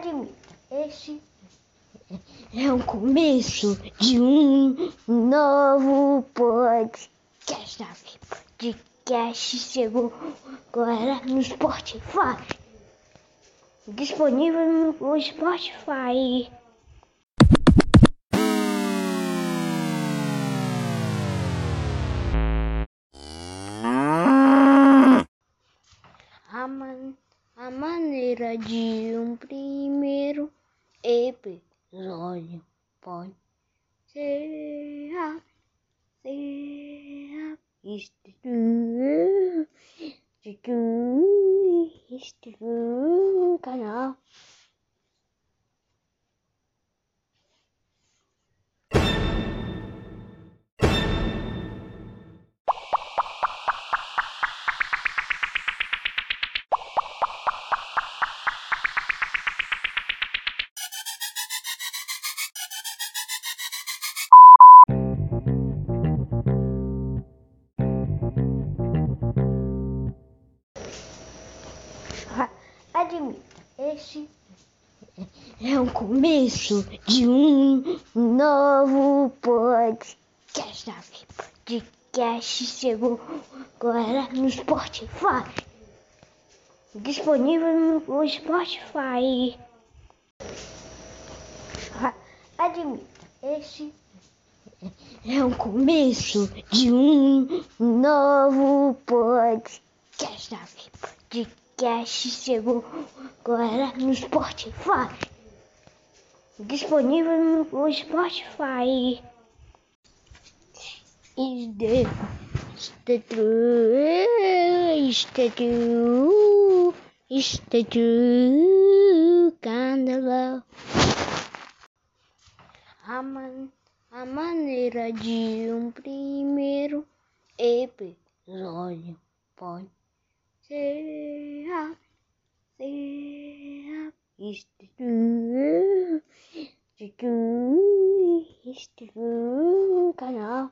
Admita, esse é o começo de um novo podcast. Podcast chegou agora no Spotify. Disponível no Spotify. A, man, a maneira de um primeiro episódio pode ser a, ser a, estru, estru, estru, canal. Admita, esse é o começo de um novo podcast. Podcast chegou agora no Spotify. Disponível no Spotify. Admita, esse é o começo de um novo podcast. Podcast chegou agora no Spotify. Disponível no Spotify. Is the true kind of love. A, man, a maneira de um primeiro episódio pode ser a, ser a, estru, estru, estru, canal.